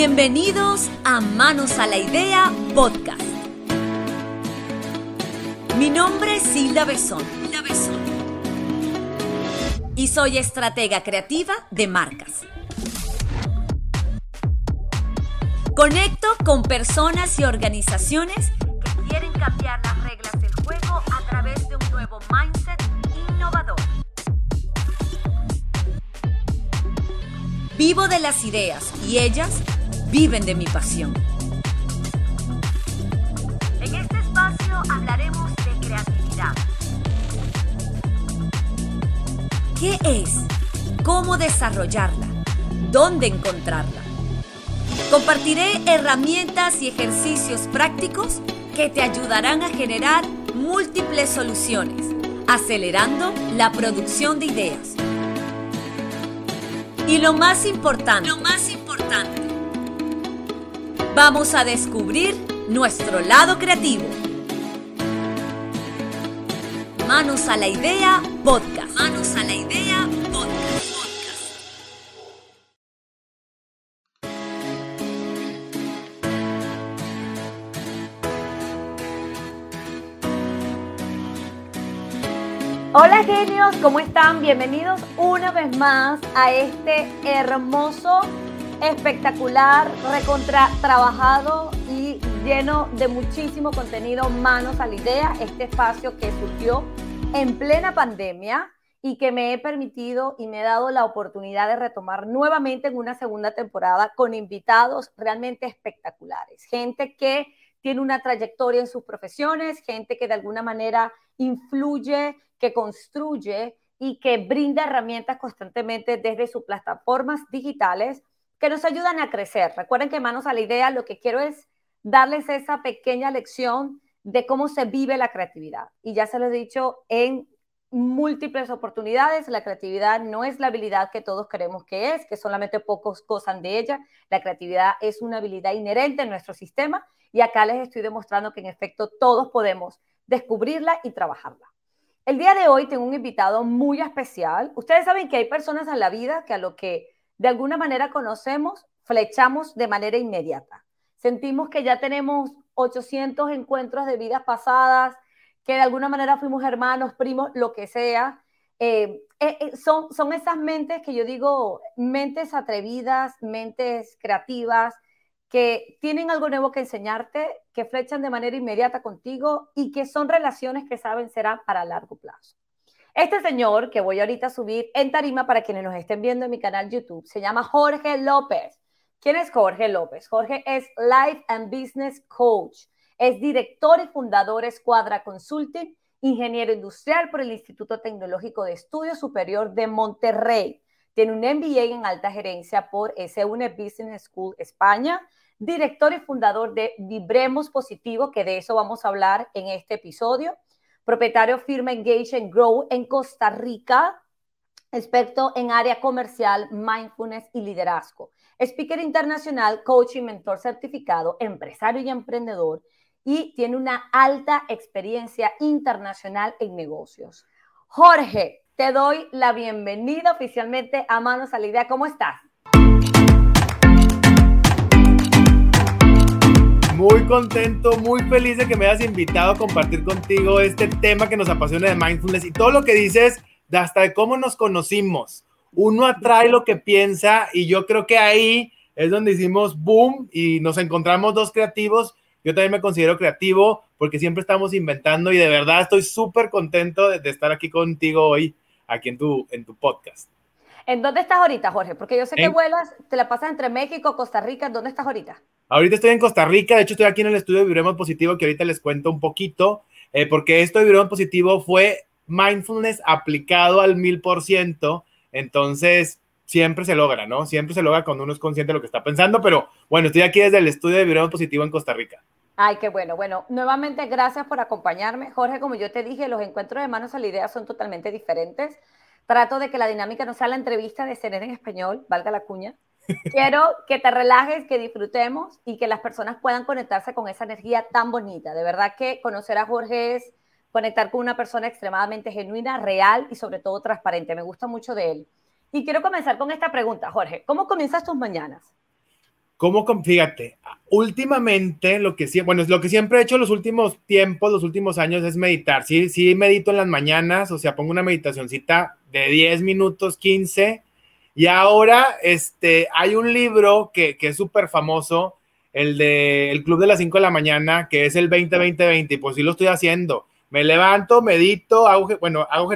Bienvenidos a Manos a la Idea Podcast. Mi nombre es Hilda Besón. Y soy estratega creativa de marcas. Conecto con personas y organizaciones que quieren cambiar las reglas del juego a través de un nuevo mindset innovador. Vivo de las ideas y ellas viven de mi pasión. En este espacio hablaremos de creatividad. ¿Qué es? ¿Cómo desarrollarla? ¿Dónde encontrarla? Compartiré herramientas y ejercicios prácticos que te ayudarán a generar múltiples soluciones, acelerando la producción de ideas. Y lo más importante, lo más importante, Vamos a descubrir nuestro lado creativo. Manos a la idea podcast. Manos a la idea podcast. Hola genios, ¿cómo están? Bienvenidos una vez más a este hermoso espectacular, recontra trabajado y lleno de muchísimo contenido, manos a la idea, este espacio que surgió en plena pandemia y que me he permitido y me he dado la oportunidad de retomar nuevamente en una segunda temporada con invitados realmente espectaculares, gente que tiene una trayectoria en sus profesiones, gente que de alguna manera influye, que construye y que brinda herramientas constantemente desde sus plataformas digitales que nos ayudan a crecer. Recuerden que manos a la idea, lo que quiero es darles esa pequeña lección de cómo se vive la creatividad. Y ya se lo he dicho en múltiples oportunidades, la creatividad no es la habilidad que todos creemos que es, que solamente pocos gozan de ella. La creatividad es una habilidad inherente en nuestro sistema y acá les estoy demostrando que en efecto todos podemos descubrirla y trabajarla. El día de hoy tengo un invitado muy especial. Ustedes saben que hay personas en la vida que a lo que de alguna manera conocemos, flechamos de manera inmediata. Sentimos que ya tenemos 800 encuentros de vidas pasadas, que de alguna manera fuimos hermanos, primos, lo que sea. Eh, eh, eh, son, son esas mentes que yo digo, mentes atrevidas, mentes creativas, que tienen algo nuevo que enseñarte, que flechan de manera inmediata contigo y que son relaciones que saben serán para largo plazo. Este señor que voy ahorita a subir en tarima para quienes nos estén viendo en mi canal YouTube se llama Jorge López. ¿Quién es Jorge López? Jorge es Life and Business Coach. Es director y fundador Escuadra Consulting, ingeniero industrial por el Instituto Tecnológico de Estudios Superior de Monterrey. Tiene un MBA en alta gerencia por SUNE Business School España, director y fundador de Vibremos Positivo, que de eso vamos a hablar en este episodio propietario firma Engage and Grow en Costa Rica, experto en área comercial, mindfulness y liderazgo. Speaker internacional, coach y mentor certificado, empresario y emprendedor y tiene una alta experiencia internacional en negocios. Jorge, te doy la bienvenida oficialmente a Manos a la Idea. ¿Cómo estás? Muy contento, muy feliz de que me hayas invitado a compartir contigo este tema que nos apasiona de mindfulness y todo lo que dices, de hasta de cómo nos conocimos. Uno atrae lo que piensa y yo creo que ahí es donde hicimos boom y nos encontramos dos creativos. Yo también me considero creativo porque siempre estamos inventando y de verdad estoy súper contento de, de, estar aquí contigo hoy, aquí en tu, en tu podcast. ¿En dónde estás ahorita, Jorge? Porque yo sé que vuelas, te la pasas entre México, Costa Rica. ¿Dónde estás ahorita? Ahorita estoy en Costa Rica, de hecho estoy aquí en el estudio de Vibremos Positivo, que ahorita les cuento un poquito, eh, porque esto de Vibremos Positivo fue mindfulness aplicado al mil por ciento, entonces siempre se logra, ¿no? Siempre se logra cuando uno es consciente de lo que está pensando, pero bueno, estoy aquí desde el estudio de Vibremos Positivo en Costa Rica. Ay, qué bueno. Bueno, nuevamente gracias por acompañarme. Jorge, como yo te dije, los encuentros de manos a la idea son totalmente diferentes. Trato de que la dinámica no sea la entrevista de ser en español, valga la cuña, Quiero que te relajes, que disfrutemos y que las personas puedan conectarse con esa energía tan bonita. De verdad que conocer a Jorge es conectar con una persona extremadamente genuina, real y sobre todo transparente. Me gusta mucho de él. Y quiero comenzar con esta pregunta, Jorge. ¿Cómo comienzas tus mañanas? ¿Cómo? Fíjate, últimamente lo que bueno, lo que siempre he hecho los últimos tiempos, los últimos años es meditar. Sí, sí medito en las mañanas, o sea, pongo una meditacioncita de 10 minutos, 15. Y ahora, este, hay un libro que, que es súper famoso, el de El Club de las 5 de la mañana, que es el 20-20-20, y pues sí lo estoy haciendo. Me levanto, medito, hago, bueno, hago,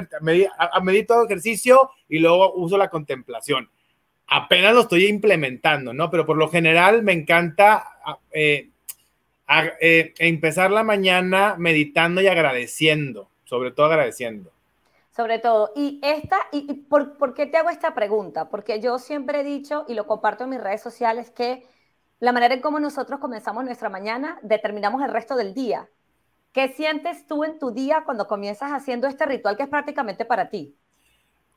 medito, ejercicio y luego uso la contemplación apenas lo estoy implementando, ¿no? Pero por lo general me encanta eh, eh, empezar la mañana meditando y agradeciendo, sobre todo agradeciendo. Sobre todo, y esta, y, por, por, qué te hago esta pregunta? Porque yo siempre he dicho, y lo comparto en mis redes sociales, que la manera en cómo nosotros comenzamos nuestra mañana determinamos el resto del día. ¿Qué sientes tú en tu día cuando comienzas haciendo este ritual que es prácticamente para ti?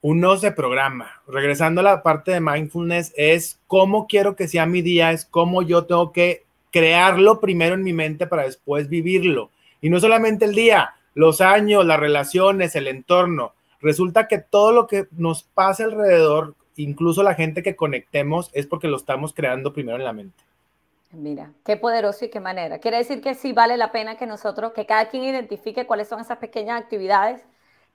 uno se programa. Regresando a la parte de mindfulness, es cómo quiero que sea mi día, es cómo yo tengo que crearlo primero en mi mente para después vivirlo. Y no solamente el día, los años, las relaciones, el entorno. Resulta que todo lo que nos pasa alrededor, incluso la gente que conectemos, es porque lo estamos creando primero en la mente. Mira, qué poderoso y qué manera. Quiere decir que sí vale la pena que nosotros, que cada quien identifique cuáles son esas pequeñas actividades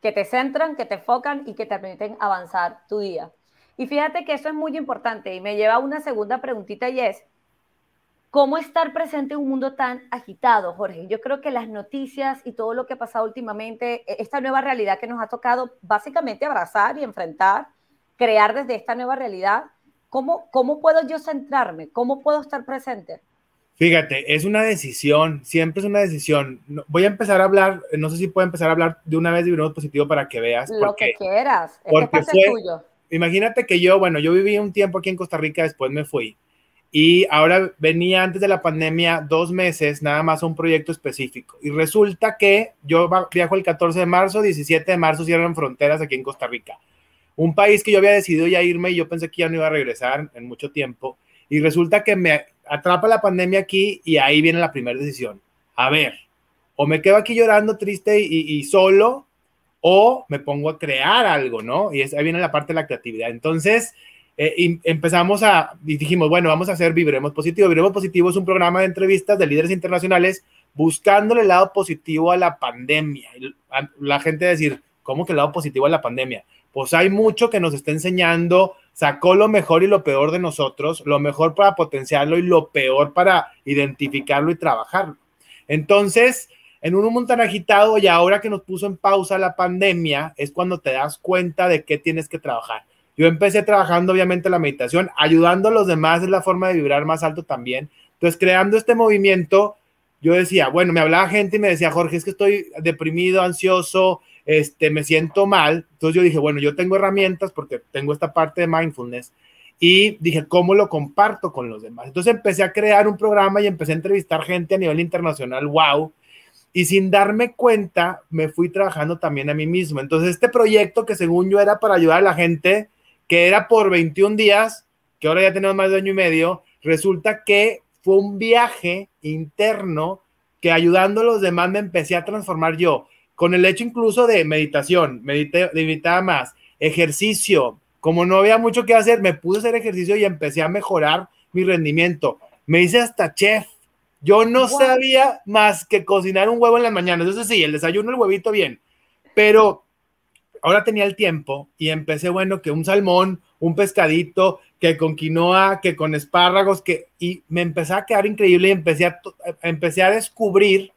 que te centran, que te enfocan y que te permiten avanzar tu día. Y fíjate que eso es muy importante y me lleva a una segunda preguntita y es, ¿cómo estar presente en un mundo tan agitado, Jorge? Yo creo que las noticias y todo lo que ha pasado últimamente, e-, esta nueva realidad que nos ha tocado básicamente abrazar y enfrentar, crear desde esta nueva realidad, ¿cómo, cómo puedo yo centrarme? ¿Cómo puedo estar presente? Fíjate, es una decisión, siempre es una decisión. Voy a empezar a hablar, no sé si puedo empezar a hablar de una vez de un positivo para que veas. Lo que quieras, porque es tuyo. Imagínate que yo, bueno, yo viví un tiempo aquí en Costa Rica, después me fui. Y ahora venía antes de la pandemia dos meses nada más un proyecto específico. Y resulta que yo viajo el 14 de marzo, 17 de marzo cierran fronteras aquí en Costa Rica. Un país que yo había decidido ya irme y yo pensé que ya no iba a regresar en mucho tiempo. Y resulta que me atrapa la pandemia aquí y ahí viene la primera decisión. A ver, o me quedo aquí llorando triste y, solo, o me pongo a crear algo, ¿no? Y ahí viene la parte de la creatividad. Entonces, eh, empezamos a, y dijimos, bueno, vamos a hacer Vibremos Positivo. Vibremos Positivo es un programa de entrevistas de líderes internacionales buscándole el lado positivo a la pandemia. La gente decir, ¿cómo que el lado positivo a la pandemia? Pues hay mucho que nos está enseñando sacó lo mejor y lo peor de nosotros, lo mejor para potenciarlo y lo peor para identificarlo y trabajarlo. Entonces, en un mundo tan agitado y ahora que nos puso en pausa la pandemia, es cuando te das cuenta de qué tienes que trabajar. Yo empecé trabajando obviamente la meditación, ayudando a los demás es la forma de vibrar más alto también. Entonces, creando este movimiento, yo decía, bueno, me hablaba gente y me decía, Jorge, es que estoy deprimido, ansioso, este, me siento mal. Entonces yo dije, bueno, yo tengo herramientas porque tengo esta parte de mindfulness y dije, ¿cómo lo comparto con los demás? Entonces empecé a crear un programa y empecé a entrevistar gente a nivel internacional, wow. Y sin darme cuenta, me fui trabajando también a mí mismo. Entonces este proyecto que según yo era para ayudar a la gente, que era por 21 días, que ahora ya tenemos más de año y medio, resulta que fue un viaje interno que ayudando a los demás me empecé a transformar yo con el hecho incluso de meditación, medité, meditaba más, ejercicio, como no había mucho que hacer, me puse a hacer ejercicio y empecé a mejorar mi rendimiento. Me hice hasta chef. Yo no sabía más que cocinar un huevo en las mañanas. Entonces sí, el desayuno, el huevito bien. Pero ahora tenía el tiempo y empecé, bueno, que un salmón, un pescadito, que con quinoa, que con espárragos, que, y me empecé a quedar increíble y empecé a, empecé a descubrir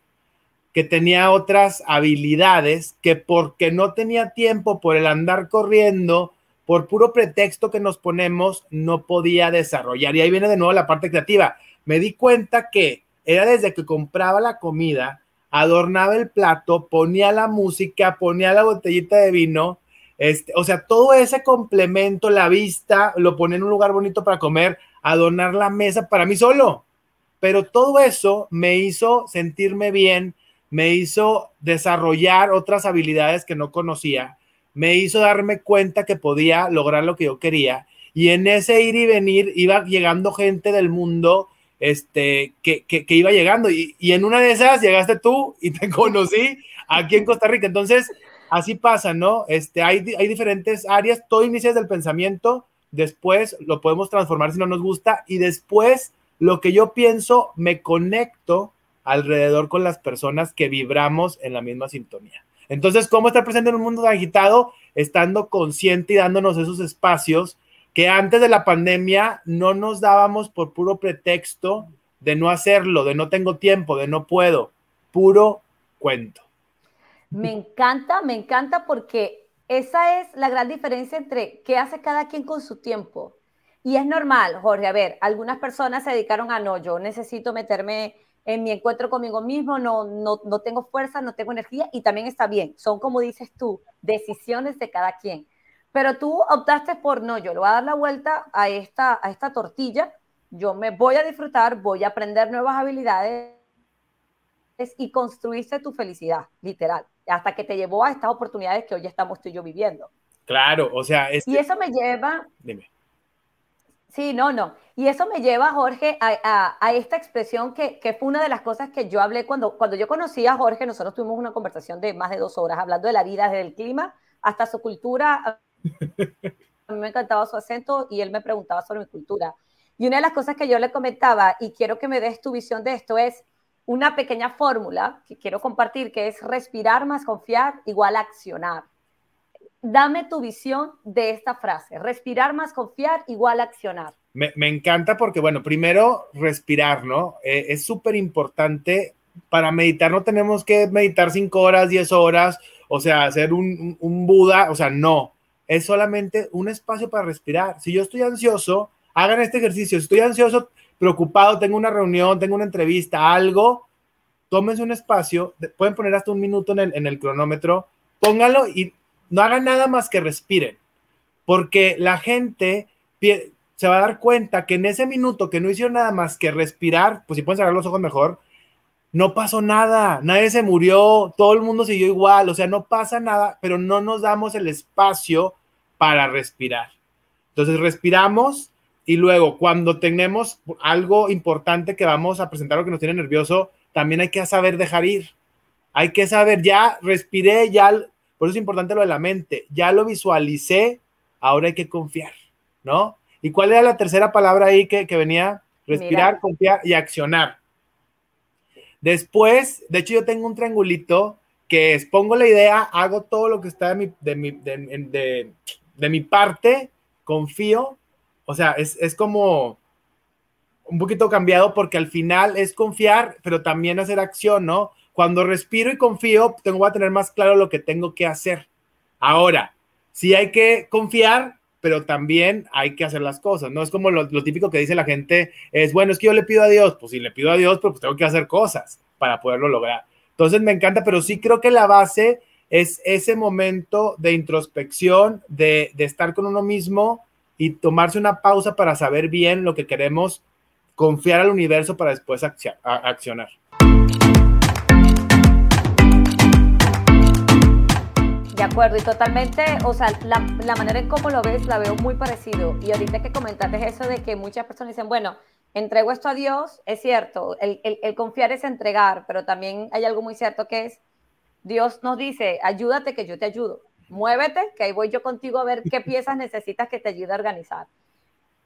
que tenía otras habilidades que porque no tenía tiempo por el andar corriendo, por puro pretexto que nos ponemos, no podía desarrollar. Y ahí viene de nuevo la parte creativa. Me di cuenta que era desde que compraba la comida, adornaba el plato, ponía la música, ponía la botellita de vino, este, o sea, todo ese complemento, la vista, lo ponía en un lugar bonito para comer, adornar la mesa para mí solo. Pero todo eso me hizo sentirme bien, me hizo desarrollar otras habilidades que no conocía, me hizo darme cuenta que podía lograr lo que yo quería y en ese ir y venir iba llegando gente del mundo este, que, que, iba llegando y, y, en una de esas llegaste tú y te conocí aquí en Costa Rica. Entonces, así pasa, ¿no? Este, hay, hay diferentes áreas, todo inicia desde el pensamiento, después lo podemos transformar si no nos gusta y después lo que yo pienso, me conecto alrededor con las personas que vibramos en la misma sintonía. Entonces, ¿cómo estar presente en un mundo agitado? Estando consciente y dándonos esos espacios que antes de la pandemia no nos dábamos por puro pretexto de no hacerlo, de no tengo tiempo, de no puedo. Puro cuento. Me encanta, me encanta porque esa es la gran diferencia entre qué hace cada quien con su tiempo. Y es normal, Jorge, a ver, algunas personas se dedicaron a no, yo necesito meterme en mi encuentro conmigo mismo, no, no, no tengo fuerza, no tengo energía y también está bien. Son, como dices tú, decisiones de cada quien. Pero tú optaste por no, yo le voy a dar la vuelta a esta, a esta tortilla, yo me voy a disfrutar, voy a aprender nuevas habilidades y construirse tu felicidad, literal, hasta que te llevó a estas oportunidades que hoy estamos tú y yo viviendo. Claro, o sea, y eso me lleva... Dime. Sí, no, no. Y eso me lleva, Jorge, a, a, esta expresión que, que, fue una de las cosas que yo hablé cuando, cuando yo conocí a Jorge. Nosotros tuvimos una conversación de más de dos horas hablando de la vida, desde el clima hasta su cultura. A mí me encantaba su acento y él me preguntaba sobre mi cultura. Y una de las cosas que yo le comentaba, y quiero que me des tu visión de esto, es una pequeña fórmula que quiero compartir, que es respirar más confiar igual accionar. Dame tu visión de esta frase, respirar más confiar igual accionar. Me, encanta porque, bueno, primero respirar, ¿no? Eh, es súper importante. Para meditar no tenemos que meditar cinco horas, diez horas, o sea, hacer un, un Buda, o sea, no. Es solamente un espacio para respirar. Si yo estoy ansioso, hagan este ejercicio. Estoy ansioso, preocupado, tengo una reunión, tengo una entrevista, algo, tómense un espacio, pueden poner hasta un minuto en el, en el cronómetro, pónganlo y no hagan nada más que respiren, porque la gente se va a dar cuenta que en ese minuto que no hicieron nada más que respirar, pues si pueden cerrar los ojos mejor, no pasó nada, nadie se murió, todo el mundo siguió igual, o sea, no pasa nada, pero no nos damos el espacio para respirar. Entonces respiramos, y luego, cuando tenemos algo importante que vamos a presentar o que nos tiene nervioso, también hay que saber dejar ir. Hay que saber, ya respiré, ya, por eso es importante lo de la mente, ya lo visualicé, ahora hay que confiar, ¿no? ¿Y cuál era la tercera palabra ahí que, venía? Respirar, confiar y accionar. Después, de hecho, yo tengo un triangulito que es, pongo la idea, hago todo lo que está de mi, de mi, de, de mi parte, confío o sea, es, como un poquito cambiado porque al final es confiar, pero también hacer acción, ¿no? Cuando respiro y confío, tengo a tener más claro lo que tengo que hacer. Ahora, sí hay que confiar, pero también hay que hacer las cosas, ¿no? Es como lo, típico que dice la gente, es, bueno, es que yo le pido a Dios, pues si le pido a Dios, pues tengo que hacer cosas para poderlo lograr. Entonces me encanta, pero sí creo que la base es ese momento de introspección, de, de estar con uno mismo, y tomarse una pausa para saber bien lo que queremos, confiar al universo para después accionar. De acuerdo, y totalmente, o sea, la, manera en cómo lo ves la veo muy parecido. Y ahorita que comentaste eso de que muchas personas dicen, bueno, entrego esto a Dios, es cierto, el, el confiar es entregar, pero también hay algo muy cierto que es, Dios nos dice, ayúdate que yo te ayudo muévete, que ahí voy yo contigo a ver qué piezas necesitas que te ayude a organizar.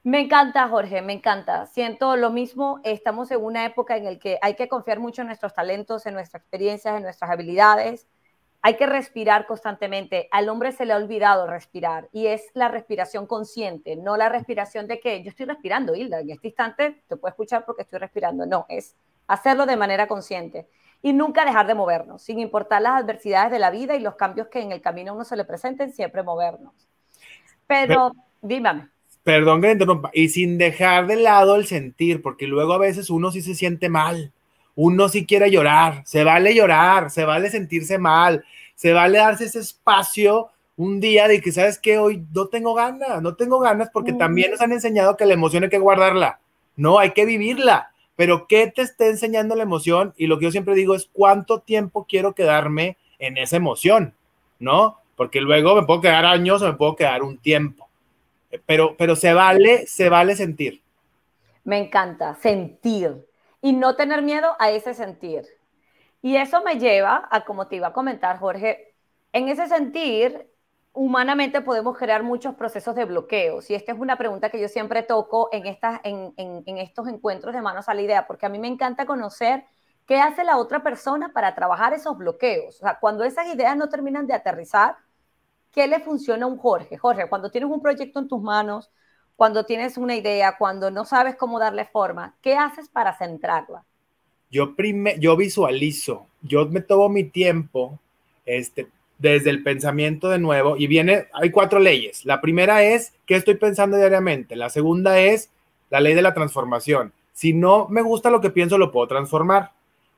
Me encanta, Jorge, me encanta. Siento lo mismo. Estamos en una época en la que hay que confiar mucho en nuestros talentos, en nuestras experiencias, en nuestras habilidades. Hay que respirar constantemente. Al hombre se le ha olvidado respirar y es la respiración consciente, no la respiración de que yo estoy respirando, Hilda, en este instante te puedo escuchar porque estoy respirando. No, es hacerlo de manera consciente y nunca dejar de movernos, sin importar las adversidades de la vida y los cambios que en el camino a uno se le presenten, siempre movernos. Pero, dígame. Perdón que interrumpa, y sin dejar de lado el sentir, porque luego a veces uno sí se siente mal, uno sí quiere llorar, se vale llorar, se vale sentirse mal, se vale darse ese espacio un día de que, ¿sabes qué? Hoy no tengo ganas, no tengo ganas porque también nos han enseñado que la emoción hay que guardarla, no, hay que vivirla pero ¿qué te está enseñando la emoción? Y lo que yo siempre digo es cuánto tiempo quiero quedarme en esa emoción, ¿no? Porque luego me puedo quedar años o me puedo quedar un tiempo. Pero, pero se vale, se vale sentir. Me encanta, sentir. Y no tener miedo a ese sentir. Y eso me lleva a, como te iba a comentar, Jorge, en ese sentir, humanamente podemos crear muchos procesos de bloqueos. Y esta es una pregunta que yo siempre toco en, estas, en, en, estos encuentros de manos a la idea, porque a mí me encanta conocer qué hace la otra persona para trabajar esos bloqueos. O sea, cuando esas ideas no terminan de aterrizar, ¿qué le funciona a un Jorge? Jorge, cuando tienes un proyecto en tus manos, cuando tienes una idea, cuando no sabes cómo darle forma, ¿qué haces para centrarla? Yo, yo visualizo, yo me tomo mi tiempo, este, desde el pensamiento de nuevo y viene, hay cuatro leyes. La primera es qué estoy pensando diariamente. La segunda es la ley de la transformación. Si no me gusta lo que pienso, lo puedo transformar.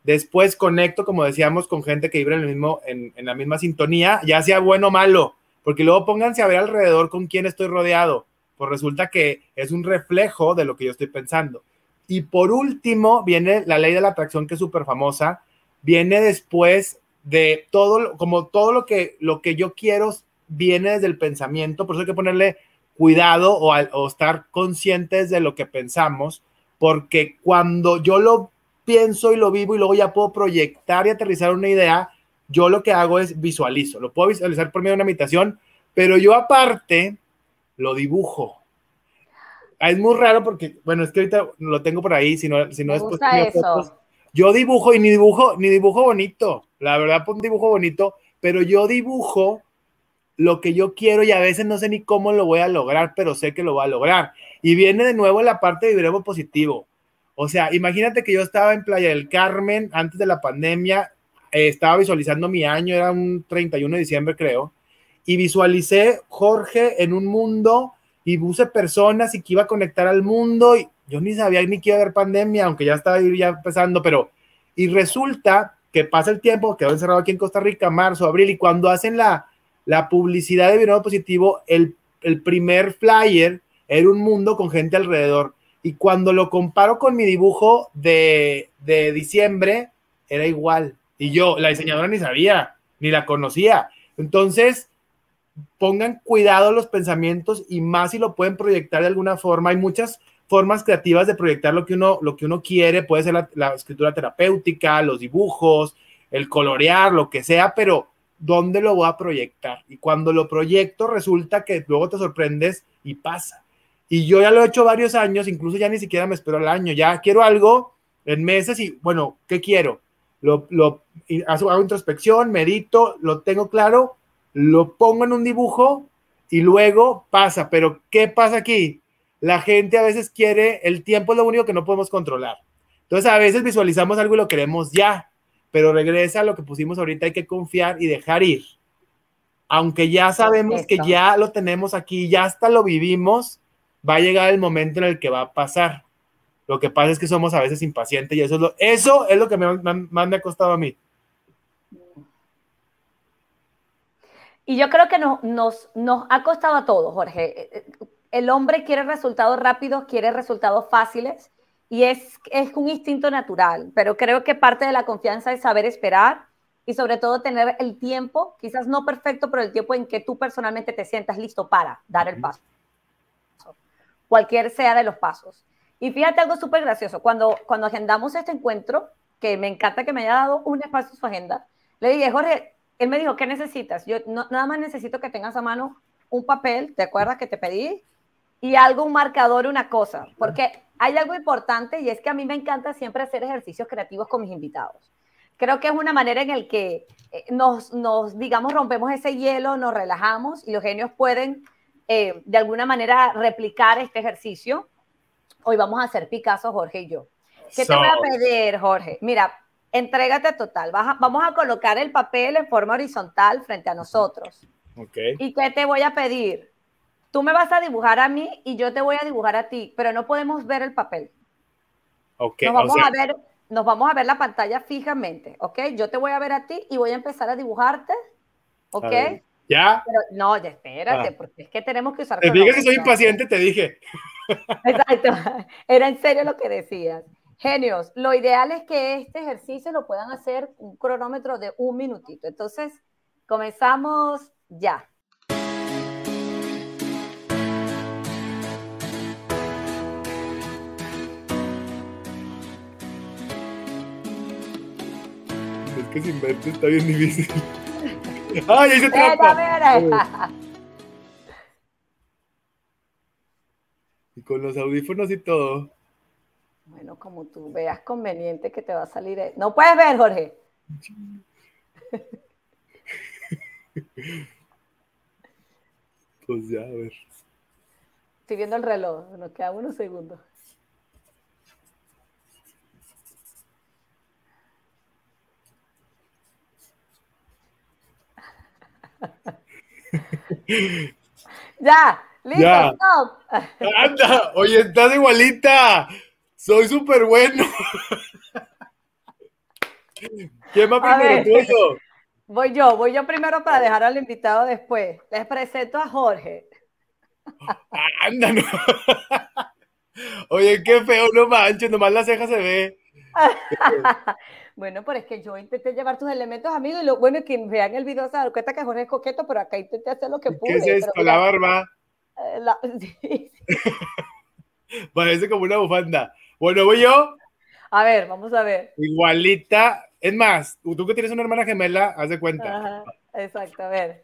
Después conecto, como decíamos, con gente que vive en, el mismo, en, en la misma sintonía, ya sea bueno o malo, porque luego pónganse a ver alrededor con quién estoy rodeado. Pues resulta que es un reflejo de lo que yo estoy pensando. Y por último, viene la ley de la atracción, que es súper famosa. Viene después de todo, como todo lo que, lo que yo quiero viene desde el pensamiento, por eso hay que ponerle cuidado o, estar conscientes de lo que pensamos, porque cuando yo lo pienso y lo vivo y luego ya puedo proyectar y aterrizar una idea, yo lo que hago es visualizo, lo puedo visualizar por medio de una imitación, pero yo aparte lo dibujo. Es muy raro porque, bueno, es que ahorita lo tengo por ahí, si no, si no es yo dibujo y ni dibujo, ni dibujo bonito. La verdad, pues un dibujo bonito, pero yo dibujo lo que yo quiero y a veces no sé ni cómo lo voy a lograr, pero sé que lo voy a lograr. Y viene de nuevo la parte de vibremos positivo. O sea, imagínate que yo estaba en Playa del Carmen antes de la pandemia, eh, estaba visualizando mi año, era un 31 de diciembre creo, y visualicé Jorge en un mundo y puse personas y que iba a conectar al mundo y yo ni sabía ni que iba a haber pandemia, aunque ya estaba ya empezando, pero y resulta que pasa el tiempo, quedó encerrado aquí en Costa Rica, marzo, abril, y cuando hacen la, la publicidad de Binomio Positivo, el, el primer flyer era un mundo con gente alrededor. Y cuando lo comparo con mi dibujo de, de diciembre, era igual. Y yo, la diseñadora ni sabía, ni la conocía. Entonces, pongan cuidado los pensamientos y más si lo pueden proyectar de alguna forma. Hay muchas formas creativas de proyectar lo que uno, lo que uno quiere, puede ser la, escritura terapéutica, los dibujos, el colorear, lo que sea, pero ¿dónde lo voy a proyectar? Y cuando lo proyecto resulta que luego te sorprendes y pasa. Y yo ya lo he hecho varios años, incluso ya ni siquiera me espero el año, ya quiero algo en meses y bueno, ¿qué quiero? Lo, lo hago introspección, medito, lo tengo claro, lo pongo en un dibujo y luego pasa. Pero ¿qué pasa aquí? la gente a veces quiere, el tiempo es lo único que no podemos controlar. Entonces a veces visualizamos algo y lo queremos ya, pero regresa a lo que pusimos ahorita, hay que confiar y dejar ir. Aunque ya sabemos que ya lo tenemos aquí, ya hasta lo vivimos, va a llegar el momento en el que va a pasar. Lo que pasa es que somos a veces impacientes y eso es lo, eso es lo que más me ha costado a mí. Y yo creo que nos, nos, nos ha costado a todos, Jorge. El hombre quiere resultados rápidos, quiere resultados fáciles y es, es un instinto natural, pero creo que parte de la confianza es saber esperar y sobre todo tener el tiempo, quizás no perfecto, pero el tiempo en que tú personalmente te sientas listo para dar el paso, cualquier sea de los pasos. Y fíjate algo súper gracioso, cuando, cuando agendamos este encuentro, que me encanta que me haya dado un espacio en su agenda, le dije, Jorge, él me dijo, ¿qué necesitas? Yo nada más necesito que tengas a mano un papel, ¿te acuerdas que te pedí? y algo, un marcador, una cosa, porque hay algo importante y es que a mí me encanta siempre hacer ejercicios creativos con mis invitados. Creo que es una manera en la que eh, nos, nos, digamos, rompemos ese hielo, nos relajamos y los genios pueden eh, de alguna manera replicar este ejercicio. Hoy vamos a hacer Picasso, Jorge y yo. ¿Qué te voy a pedir, Jorge? Mira, entrégate total. vamos a colocar el papel en forma horizontal frente a nosotros. Okay. ¿Y qué te voy a pedir? Tú me vas a dibujar a mí y yo te voy a dibujar a ti, pero no podemos ver el papel. Okay, nos vamos a ver, nos vamos a ver la pantalla fijamente, ¿ok? Yo te voy a ver a ti y voy a empezar a dibujarte, ¿ok? ¿Ya? no, ya espérate, ah. porque es que tenemos que usar. Te dije que soy impaciente, te dije. Exacto, era en serio lo que decías. Genios, lo ideal es que este ejercicio lo puedan hacer un cronómetro de un minutito. Entonces, comenzamos ya. Es que sin verte está bien difícil. ¡Ay, ahí se trampa! Y con los audífonos y todo. Bueno, como tú veas conveniente que te va a salir. e- No puedes ver, Jorge. Pues ya, a ver. Estoy viendo el reloj. Nos quedan unos segundos. ya, listo, Ya. stop. ¡Anda! Oye, estás igualita. Soy súper bueno. ¿Quién va primero, ver. tú o yo? Voy yo, voy yo primero para dejar al invitado después. Les presento a Jorge. Anda, no. Oye, qué feo, no manches, nomás la ceja se ve. Bueno, pero es que yo intenté llevar tus elementos, amigo, y lo bueno es que vean el video se dan cuenta que Jorge es coqueto, pero acá intenté hacer lo que pude. ¿Qué es esto? La barba. eh, la- sí. Parece como una bufanda. Bueno, voy yo. A ver, vamos a ver. Igualita. Es más, tú que tienes una hermana gemela, haz de cuenta. Ajá, exacto, a ver.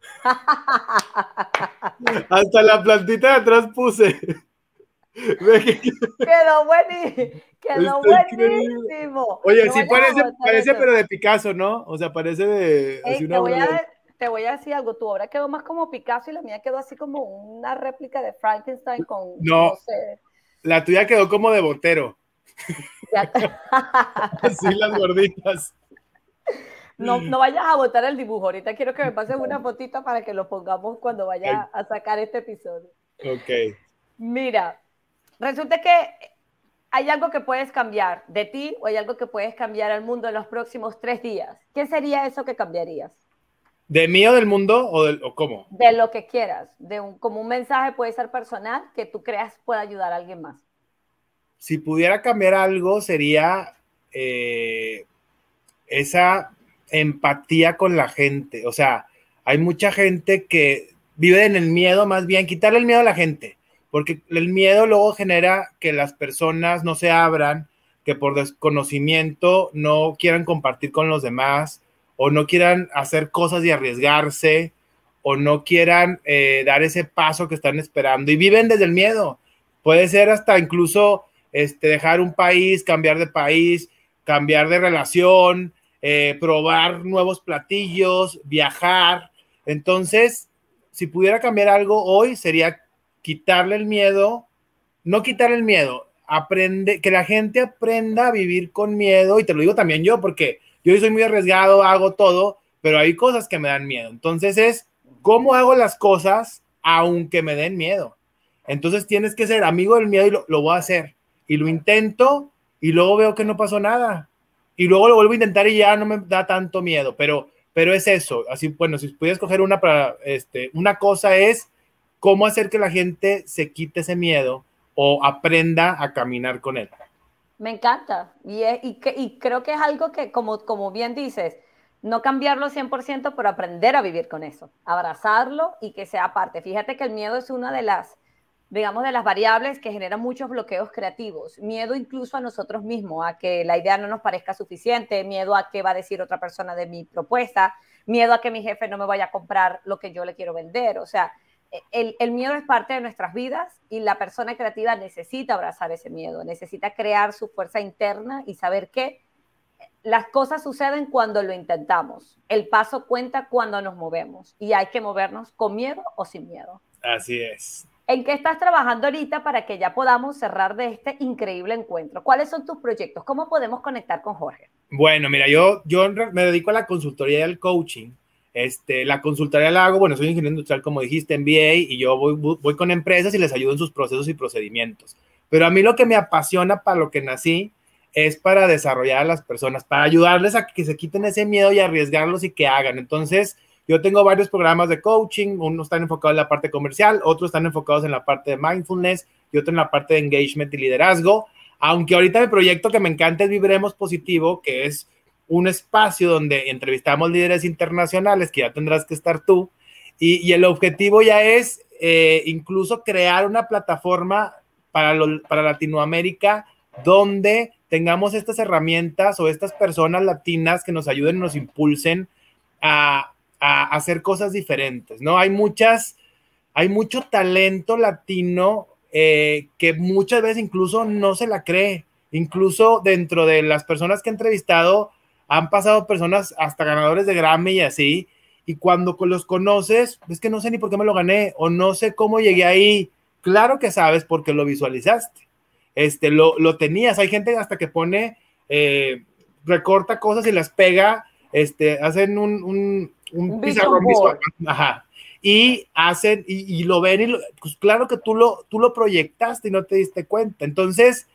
Hasta la plantita de atrás puse. Quedó buenísimo. Quedó buenísimo. Oye, No sí parece, parece, pero de Picasso, ¿no? O sea, parece de. Ey, así te, voy a, te voy a decir algo. Tu obra quedó más como Picasso y la mía quedó así como una réplica de Frankenstein con. No. sé. La tuya quedó como de botero. Así las gorditas. No, no vayas a botar el dibujo. Ahorita quiero que me pases una fotita para que lo pongamos cuando vaya a sacar este episodio. Ok. Mira, resulta que hay algo que puedes cambiar de ti o hay algo que puedes cambiar al mundo en los próximos tres días. ¿Qué sería eso que cambiarías? ¿De mí o del mundo o, del, o cómo? De lo que quieras, de un, como un mensaje puede ser personal que tú creas pueda ayudar a alguien más. Si pudiera cambiar algo, sería eh, esa empatía con la gente. O sea, hay mucha gente que vive en el miedo, más bien quitarle el miedo a la gente, porque el miedo luego genera que las personas no se abran, que por desconocimiento no quieran compartir con los demás o no quieran hacer cosas y arriesgarse o no quieran eh, dar ese paso que están esperando y viven desde el miedo. Puede ser hasta incluso este, dejar un país, cambiar de país, cambiar de relación, eh, probar nuevos platillos, viajar. Entonces, si pudiera cambiar algo hoy, sería quitarle el miedo, no quitarle el miedo, aprende, que la gente aprenda a vivir con miedo, y te lo digo también yo, porque yo soy muy arriesgado, hago todo, pero hay cosas que me dan miedo. Entonces es, ¿cómo hago las cosas aunque me den miedo? Entonces tienes que ser amigo del miedo y lo, lo voy a hacer. Y lo intento y luego veo que no pasó nada. Y luego lo vuelvo a intentar y ya no me da tanto miedo. Pero, pero es eso. Así, bueno, si pudieras coger una para, este, una cosa es cómo hacer que la gente se quite ese miedo o aprenda a caminar con él. Me encanta. Y, es- y, y creo que es algo que, como, como bien dices, no cambiarlo 100%, pero aprender a vivir con eso, abrazarlo y que sea parte. Fíjate que el miedo es una de las, digamos, de las variables que genera muchos bloqueos creativos. Miedo incluso a nosotros mismos, a que la idea no nos parezca suficiente, miedo a qué va a decir otra persona de mi propuesta, miedo a que mi jefe no me vaya a comprar lo que yo le quiero vender. O sea, el, el, miedo es parte de nuestras vidas y la persona creativa necesita abrazar ese miedo, necesita crear su fuerza interna y saber que las cosas suceden cuando lo intentamos. El paso cuenta cuando nos movemos y hay que movernos con miedo o sin miedo. Así es. ¿En qué estás trabajando ahorita para que ya podamos cerrar de este increíble encuentro? ¿Cuáles son tus proyectos? ¿Cómo podemos conectar con Jorge? Bueno, mira, yo, yo me dedico a la consultoría y al coaching. Este, la consultoría la hago, bueno, soy ingeniero industrial, como dijiste, MBA, y yo voy, voy con empresas y les ayudo en sus procesos y procedimientos. Pero a mí lo que me apasiona para lo que nací es para desarrollar a las personas, para ayudarles a que se quiten ese miedo y arriesgarlos y que hagan. Entonces, yo tengo varios programas de coaching, unos están enfocados en la parte comercial, otros están enfocados en la parte de mindfulness y otro en la parte de engagement y liderazgo. Aunque ahorita el proyecto que me encanta es Vibremos Positivo, que es un espacio donde entrevistamos líderes internacionales, que ya tendrás que estar tú, y, el objetivo ya es eh, incluso crear una plataforma para, para Latinoamérica donde tengamos estas herramientas o estas personas latinas que nos ayuden, nos impulsen a, a hacer cosas diferentes, ¿no? Hay muchas, hay mucho talento latino eh, que muchas veces incluso no se la cree. Incluso dentro de las personas que he entrevistado, han pasado personas hasta ganadores de Grammy y así, y cuando los conoces, es que no sé ni por qué me lo gané o no sé cómo llegué ahí. Claro que sabes porque lo visualizaste. Este, lo, lo tenías. Hay gente hasta que pone, eh, recorta cosas y las pega, este, hacen un, un, un pizarrón visual. Ajá. Y hacen, y, lo ven, y pues claro que tú lo, tú lo proyectaste y no te diste cuenta. Entonces,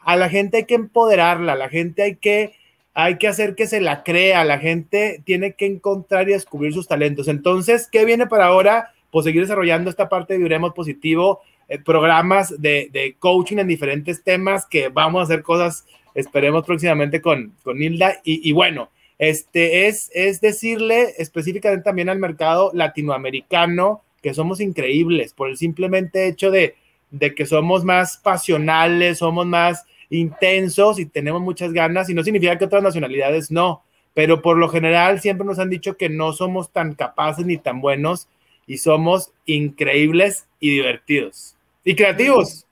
a la gente hay que empoderarla, a la gente hay que hay que hacer que se la crea, la gente tiene que encontrar y descubrir sus talentos. Entonces, ¿qué viene para ahora? Pues seguir desarrollando esta parte de Positivo, eh, programas de, coaching en diferentes temas que vamos a hacer cosas, esperemos próximamente con, con Hilda. Y, bueno, este es, es decirle específicamente también al mercado latinoamericano que somos increíbles por el simplemente hecho de, de que somos más pasionales, somos más intensos y tenemos muchas ganas y no significa que otras nacionalidades no, pero por lo general siempre nos han dicho que no somos tan capaces ni tan buenos y somos increíbles y divertidos y creativos.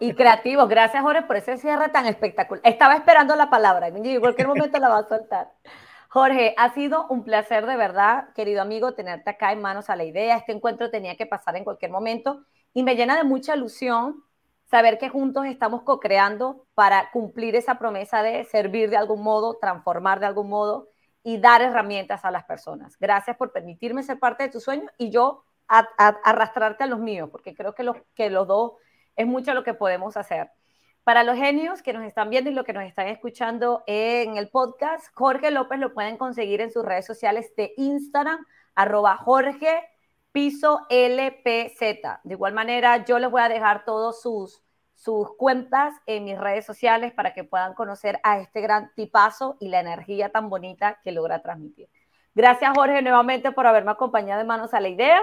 Y creativos. Gracias, Jorge, por ese cierre tan espectacular. Estaba esperando la palabra, en cualquier momento la va a soltar. Jorge, ha sido un placer de verdad, querido amigo, tenerte acá en manos a la idea. Este encuentro tenía que pasar en cualquier momento y me llena de mucha ilusión saber que juntos estamos co-creando para cumplir esa promesa de servir de algún modo, transformar de algún modo y dar herramientas a las personas. Gracias por permitirme ser parte de tu sueño y yo arrastrarte a los míos, porque creo que, que los dos es mucho lo que podemos hacer. Para los genios que nos están viendo y los que nos están escuchando en el podcast, Jorge López lo pueden conseguir en sus redes sociales de Instagram, arroba Jorge piso LPZ. De igual manera, yo les voy a dejar todos sus, sus cuentas en mis redes sociales para que puedan conocer a este gran tipazo y la energía tan bonita que logra transmitir. Gracias, Jorge, nuevamente por haberme acompañado de manos a la idea.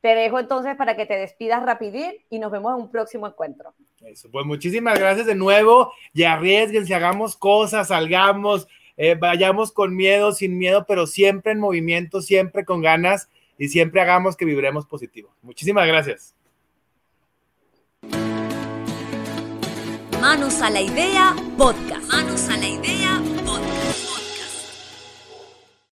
Te dejo entonces para que te despidas rapidín y nos vemos en un próximo encuentro. Eso, pues muchísimas gracias de nuevo y arriesguense, hagamos cosas, salgamos, eh, vayamos con miedo, sin miedo, pero siempre en movimiento, siempre con ganas y siempre hagamos que vibremos positivo. Muchísimas gracias. Manos a la idea, podcast. Manos a la idea,